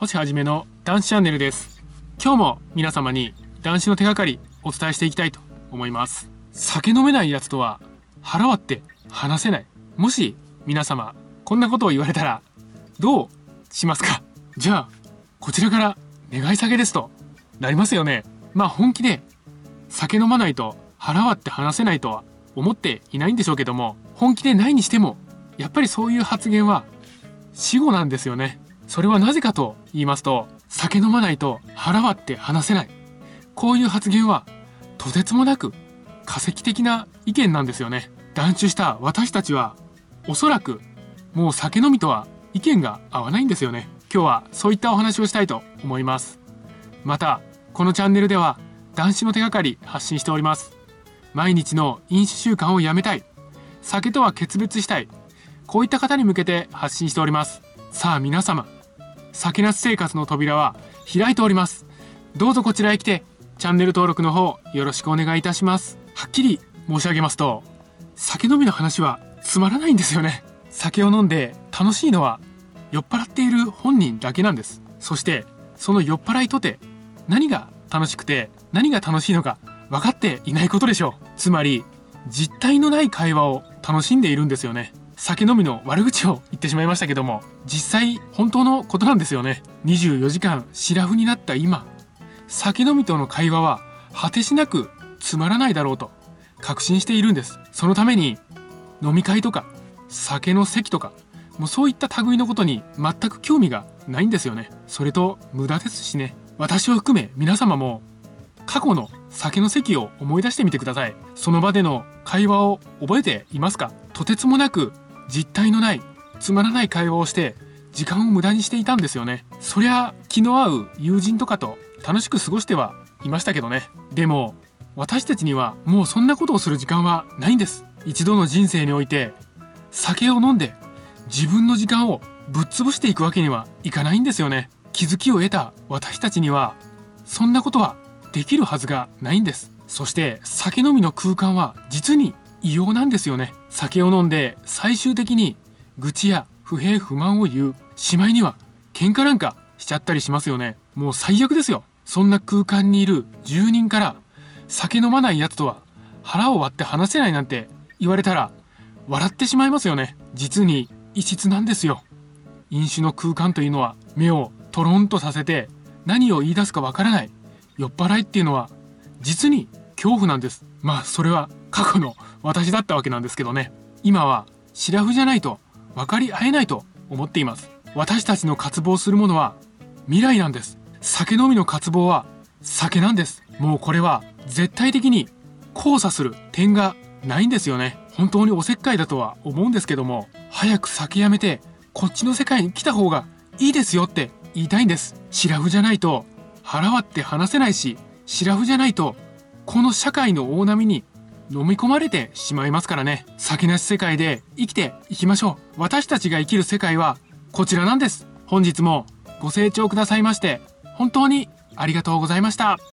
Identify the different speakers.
Speaker 1: 星はじめの男子チャンネルです。今日も皆様に男子の手がかりお伝えしていきたいと思います。酒飲めないやつとは腹割って話せない。もし皆様こんなことを言われたらどうしますか？じゃあこちらから願い下げですとなりますよね。まあ本気で酒飲まないと腹割って話せないとは思っていないんでしょうけども本気でないにしてもやっぱりそういう発言は死後なんですよね。それはなぜかと言いますと酒飲まないと腹割って話せない。こういう発言はとてつもなく化石的な意見なんですよね。断酒した私たちはおそらくもう酒飲みとは意見が合わないんですよね。今日はそういったお話をしたいと思います。またこのチャンネルでは男子の手がかり発信しております。毎日の飲酒習慣をやめたい。酒とは決別したい。こういった方に向けて発信しております。さあ皆様酒なし生活の扉は開いております。どうぞこちらへ来てチャンネル登録の方よろしくお願いいたします。はっきり申し上げますと酒飲みの話はつまらないんですよね。酒を飲んで楽しいのは酔っ払っている本人だけなんです。そしてその酔っ払いとて何が楽しくて何が楽しいのか分かっていないことでしょう。つまり実体のない会話を楽しんでいるんですよね。酒飲みの悪口を言ってしまいましたけども実際本当のことなんですよね。24時間シラフになった今。酒飲みとの会話は果てしなくつまらないだろうと確信しているんです。そのために飲み会とか酒の席とかもうそういった類のことに全く興味がないんですよね。それと無駄ですしね。私を含め皆様も過去の酒の席を思い出してみてください。その場での会話を覚えていますか？とてつもなく実体のないつまらない会話をして時間を無駄にしていたんですよね。そりゃ気の合う友人とかと楽しく過ごしてはいましたけどね。でも私たちにはもうそんなことをする時間はないんです。一度の人生において酒を飲んで自分の時間をぶっ潰していくわけにはいかないんですよね。気づきを得た私たちにはそんなことはできるはずがないんです。そして酒飲みの空間は実に異様なんですよね。酒を飲んで最終的に愚痴や不平不満を言うしまいには喧嘩なんかしちゃったりしますよね。もう最悪ですよ。そんな空間にいる住人から酒飲まないやつとは腹を割って話せないなんて言われたら笑ってしまいますよね。実に異質なんですよ。飲酒の空間というのは目をトロンとさせて何を言い出すかわからない。酔っ払いっていうのは実に恐怖なんです。まあそれは過去の私だったわけなんですけどね。今はシラフじゃないと分かり合えないと思っています。私たちの渇望するものは未来なんです。酒飲みの渇望は酒なんです。もうこれは絶対的に交差する点がないんですよね。本当におせっかいだとは思うんですけども早く酒やめてこっちの世界に来た方がいいですよって言いたいんです。シラフじゃないと腹割って話せないしシラフじゃないとこの社会の大波に飲み込まれてしまいますからね。酒なし世界で生きていきましょう。私たちが生きる世界はこちらなんです。本日もご清聴くださいまして本当にありがとうございました。